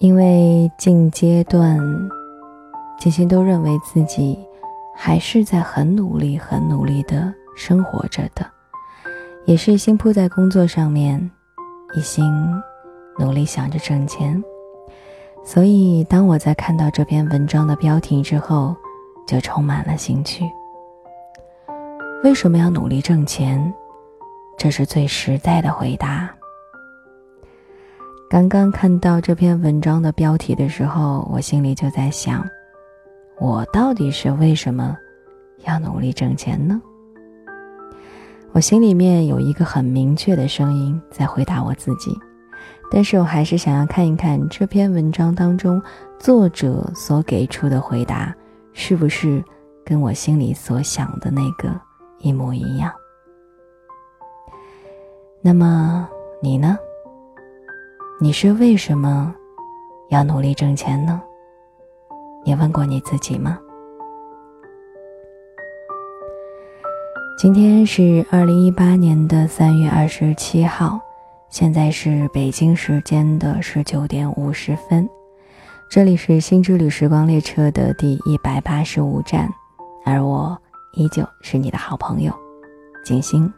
因为近阶段，金星都认为自己还是在很努力、很努力的生活着的，也是一心扑在工作上面，一心努力想着挣钱。所以，当我在看到这篇文章的标题之后，就充满了兴趣。为什么要努力挣钱？这是最实在的回答。刚刚看到这篇文章的标题的时候，我心里就在想：我到底是为什么要努力挣钱呢？我心里面有一个很明确的声音在回答我自己，但是我还是想要看一看这篇文章当中作者所给出的回答是不是跟我心里所想的那个一模一样。那么你呢？你是为什么要努力挣钱呢？你问过你自己吗？今天是二零一八年的三月二十七号，现在是北京时间的十九点五十分，这里是新之旅时光列车的第一百八十五站，而我依旧是你的好朋友景星。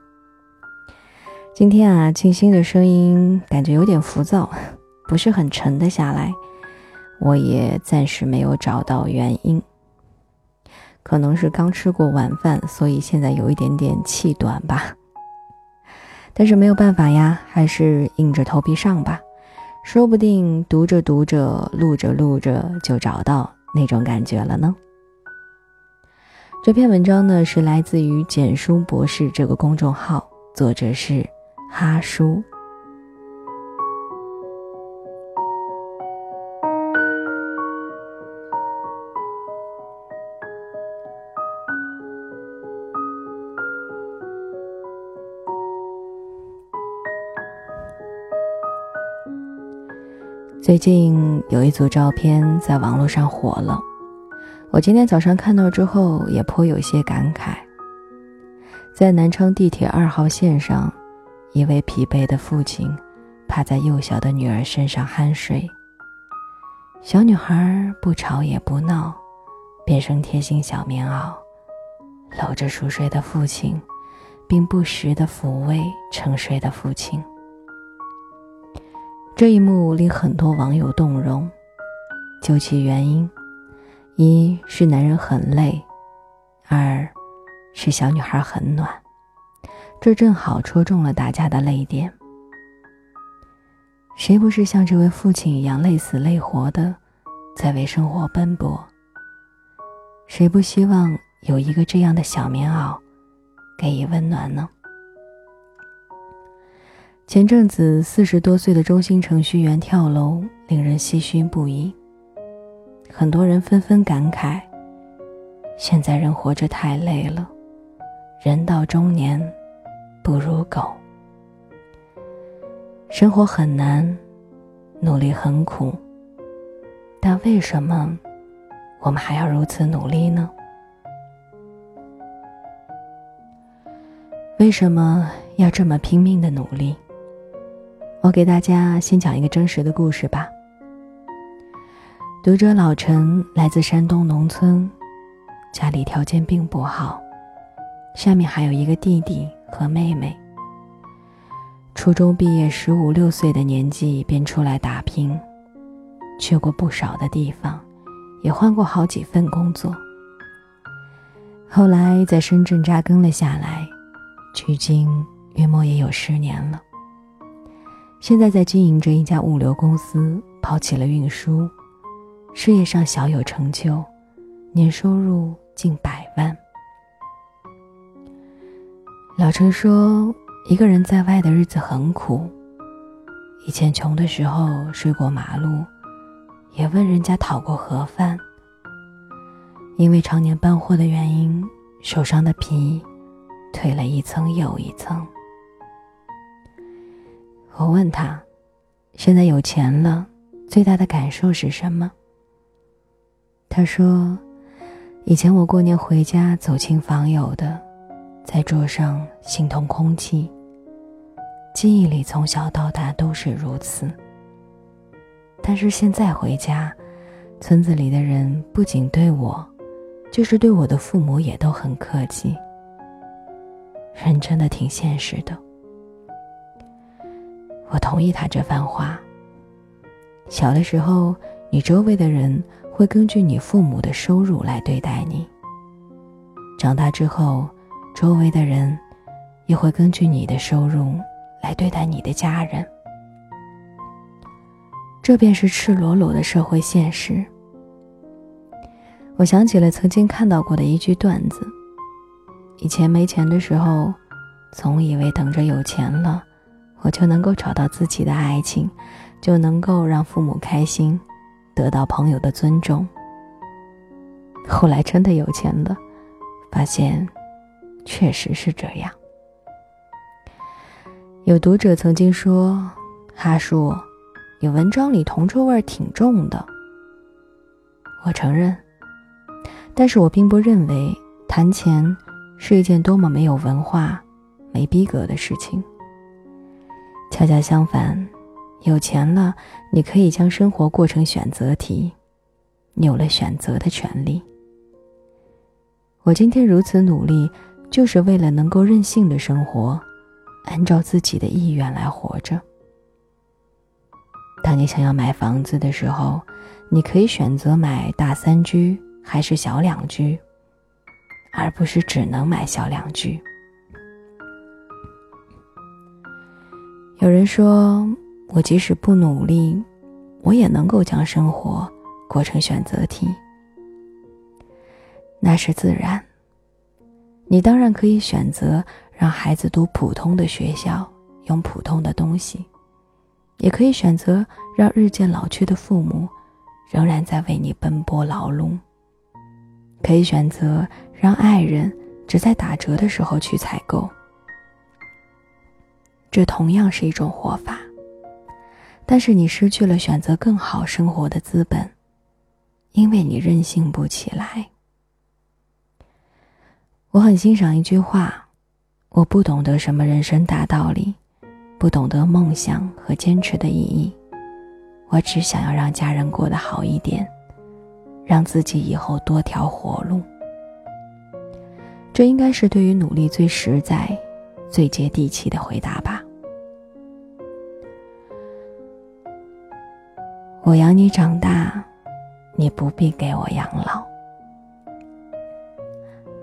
今天啊，静心的声音感觉有点浮躁，不是很沉得下来。我也暂时没有找到原因，可能是刚吃过晚饭，所以现在有一点点气短吧。但是没有办法呀，还是硬着头皮上吧。说不定读着读着，录着录着，就找到那种感觉了呢。这篇文章呢，是来自于简书博士这个公众号，作者是。哈叔。最近有一组照片在网络上火了，我今天早上看到之后也颇有些感慨。在南昌地铁二号线上。一位疲惫的父亲趴在幼小的女儿身上酣睡。小女孩不吵也不闹，变身贴心小棉袄，搂着熟睡的父亲，并不时地抚慰沉睡的父亲。这一幕令很多网友动容。究其原因，一是男人很累，二是小女孩很暖。这正好戳中了大家的泪点。谁不是像这位父亲一样累死累活的，在为生活奔波？谁不希望有一个这样的小棉袄，给予温暖呢？前阵子四十多岁的中心程序员跳楼，令人唏嘘不已。很多人纷纷感慨：现在人活着太累了，人到中年。不如狗。生活很难，努力很苦。但为什么我们还要如此努力呢？为什么要这么拼命的努力？我给大家先讲一个真实的故事吧。读者老陈来自山东农村，家里条件并不好，下面还有一个弟弟。和妹妹，初中毕业十五六岁的年纪便出来打拼，去过不少的地方，也换过好几份工作。后来在深圳扎根了下来，距今约莫也有十年了。现在在经营着一家物流公司，抛弃了运输，事业上小有成就，年收入近百万。老陈说：“一个人在外的日子很苦。以前穷的时候睡过马路，也问人家讨过盒饭。因为常年搬货的原因，手上的皮褪了一层又一层。”我问他：“现在有钱了，最大的感受是什么？”他说：“以前我过年回家走亲访友的。”在桌上心痛空气，记忆里从小到大都是如此。但是现在回家，村子里的人不仅对我，就是对我的父母也都很客气。人真的挺现实的。我同意他这番话。小的时候，你周围的人会根据你父母的收入来对待你；长大之后，周围的人也会根据你的收入来对待你的家人。这便是赤裸裸的社会现实。我想起了曾经看到过的一句段子：以前没钱的时候，总以为等着有钱了，我就能够找到自己的爱情，就能够让父母开心，得到朋友的尊重。后来真的有钱了，发现确实是这样。有读者曾经说：“哈叔。”你文章里铜臭味挺重的，我承认，但是我并不认为谈钱是一件多么没有文化、没逼格的事情。恰恰相反，有钱了，你可以将生活过成选择题，你有了选择的权利。我今天如此努力，就是为了能够任性的生活，按照自己的意愿来活着。当你想要买房子的时候，你可以选择买大三居还是小两居，而不是只能买小两居。有人说，我即使不努力，我也能够将生活过成选择题。那是自然。你当然可以选择让孩子读普通的学校，用普通的东西。也可以选择让日渐老去的父母仍然在为你奔波劳碌。可以选择让爱人只在打折的时候去采购，这同样是一种活法。但是你失去了选择更好生活的资本，因为你任性不起来。我很欣赏一句话：我不懂得什么人生大道理。不懂得梦想和坚持的意义，我只想要让家人过得好一点，让自己以后多条活路。这应该是对于努力最实在、最接地气的回答吧。我养你长大，你不必给我养老。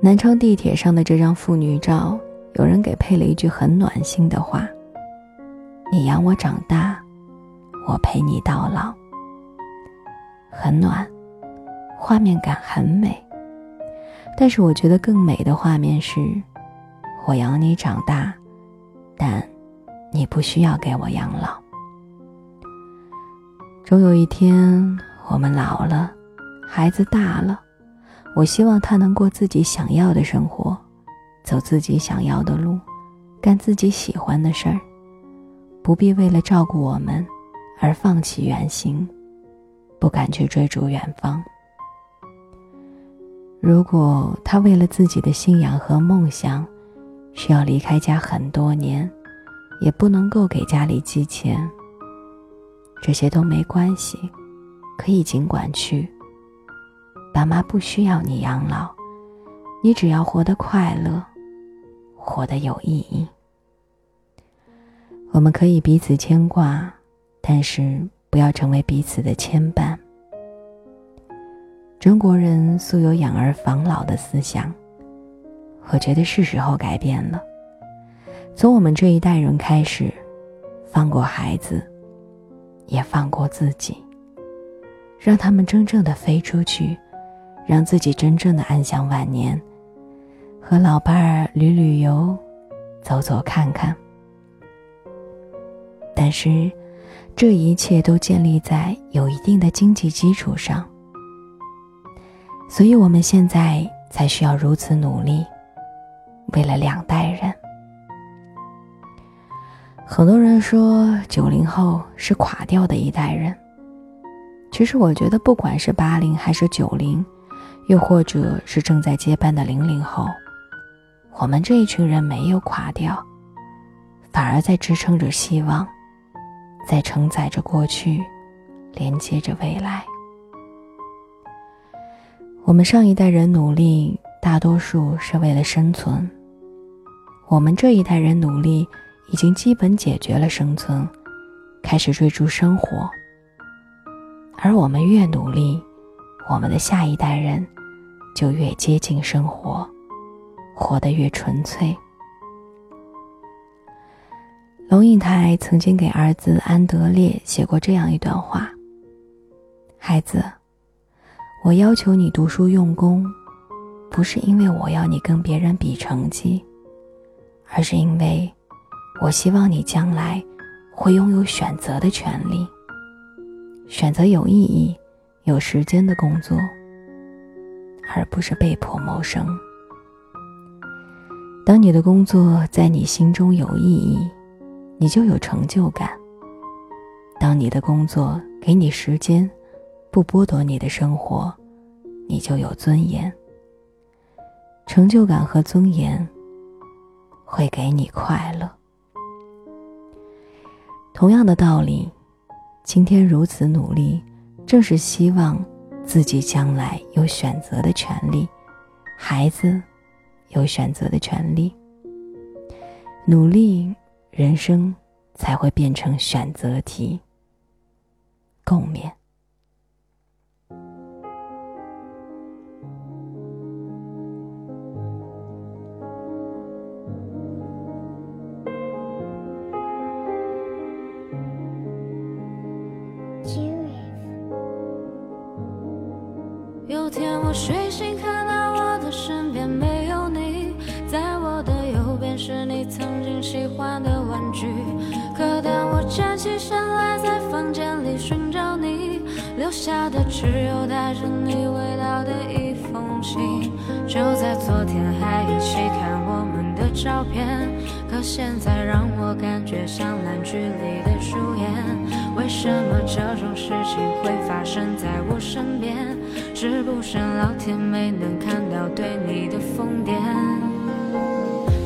南昌地铁上的这张妇女照，有人给配了一句很暖心的话。你养我长大，我陪你到老。很暖，画面感很美。但是我觉得更美的画面是，我养你长大，但你不需要给我养老。终有一天，我们老了，孩子大了，我希望他能过自己想要的生活，走自己想要的路，干自己喜欢的事儿。不必为了照顾我们而放弃远行，不敢去追逐远方。如果他为了自己的信仰和梦想，需要离开家很多年，也不能够给家里寄钱，这些都没关系，可以尽管去。爸妈不需要你养老，你只要活得快乐，活得有意义。我们可以彼此牵挂，但是不要成为彼此的牵绊。中国人素有养儿防老的思想，我觉得是时候改变了。从我们这一代人开始，放过孩子，也放过自己，让他们真正的飞出去，让自己真正的安享晚年，和老伴儿旅旅游，走走看看。但是，这一切都建立在有一定的经济基础上，所以我们现在才需要如此努力，为了两代人。很多人说九零后是垮掉的一代人，其实我觉得，不管是八零还是九零，又或者是正在接班的零零后，我们这一群人没有垮掉，反而在支撑着希望。在承载着过去，连接着未来。我们上一代人努力，大多数是为了生存；我们这一代人努力，已经基本解决了生存，开始追逐生活。而我们越努力，我们的下一代人就越接近生活，活得越纯粹。龙应台曾经给儿子安德烈写过这样一段话：“孩子，我要求你读书用功，不是因为我要你跟别人比成绩，而是因为我希望你将来会拥有选择的权利。”选择有意义、有时间的工作，而不是被迫谋生。当你的工作在你心中有意义，你就有成就感。当你的工作给你时间，不剥夺你的生活，你就有尊严。成就感和尊严会给你快乐。同样的道理。今天如此努力，正是希望自己将来有选择的权利，孩子有选择的权利。努力，人生才会变成选择题。共勉。只有带着你味道的一封信。就在昨天还一起看我们的照片，可现在让我感觉像烂剧里的主演。为什么这种事情会发生在我身边？是不是老天没能看到对你的疯癫？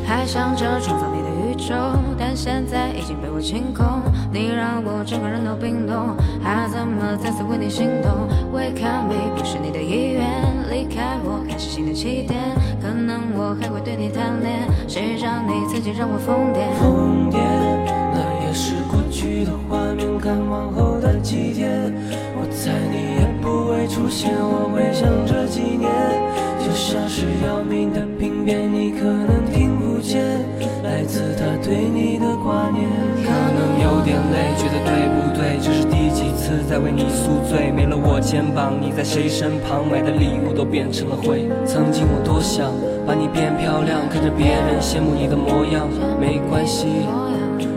还想着创造你手，但现在已经被我清空。你让我整个人都冰冻，还怎么再次为你心动？Wake up me，不是你的意愿，离开我开始新的起点。可能我还会对你贪恋，谁让你曾经让我疯癫？疯癫，那也是过去的画面。看往后的几天，我猜你也不会出现。我会想这几年，就像是要命的病变，你可能听不见来自他对你的挂念。可能有点累，觉得对不对？这是第几次在为你宿醉？没了我肩膀，你在谁身旁？买的礼物都变成了灰。曾经我多想把你变漂亮，看着别人羡慕你的模样，没关系。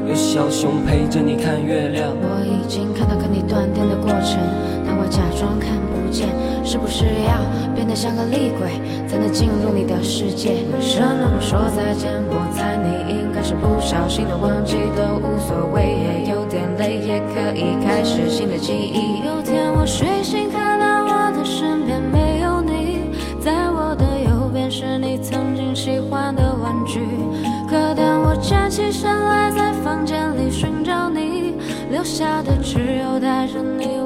有小熊陪着你看月亮。我已经看到跟你断电的过程，但我假装看不见。是不是要变得像个厉鬼，才能进入你的世界？为什么不说再见？我猜你应该是不小心的忘记，都无所谓，也有点累，也可以开始新的记忆。有天我睡醒，看到我的身边没有你，在我的右边是你曾经喜欢的玩具。可当我站起身来，在房间里寻找你，留下的只有带着你。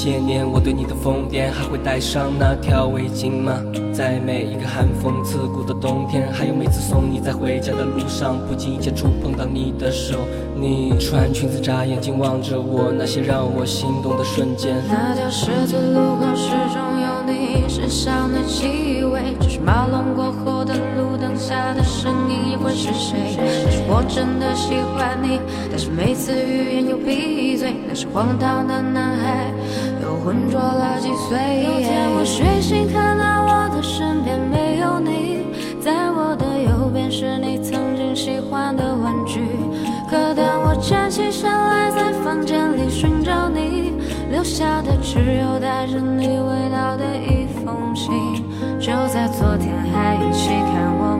些年我对你的疯癫，还会戴上那条围巾吗？在每一个寒风刺骨的冬天，还有每次送你在回家的路上，不经意间触碰到你的手。你穿裙子眨眼睛望着我，那些让我心动的瞬间。那条十字路口始终有你身上的气味，就是马龙过后下的声音，也会是谁？但是我真的喜欢你，但是每次欲言又闭嘴，那是荒唐的男孩。又浑浊了几岁。有天我睡醒，看到我的身边没有你，在我的右边是你曾经喜欢的玩具。可当我站起身来，在房间里寻找你，留下的只有带着你味道的一封信。就在昨天还一起看我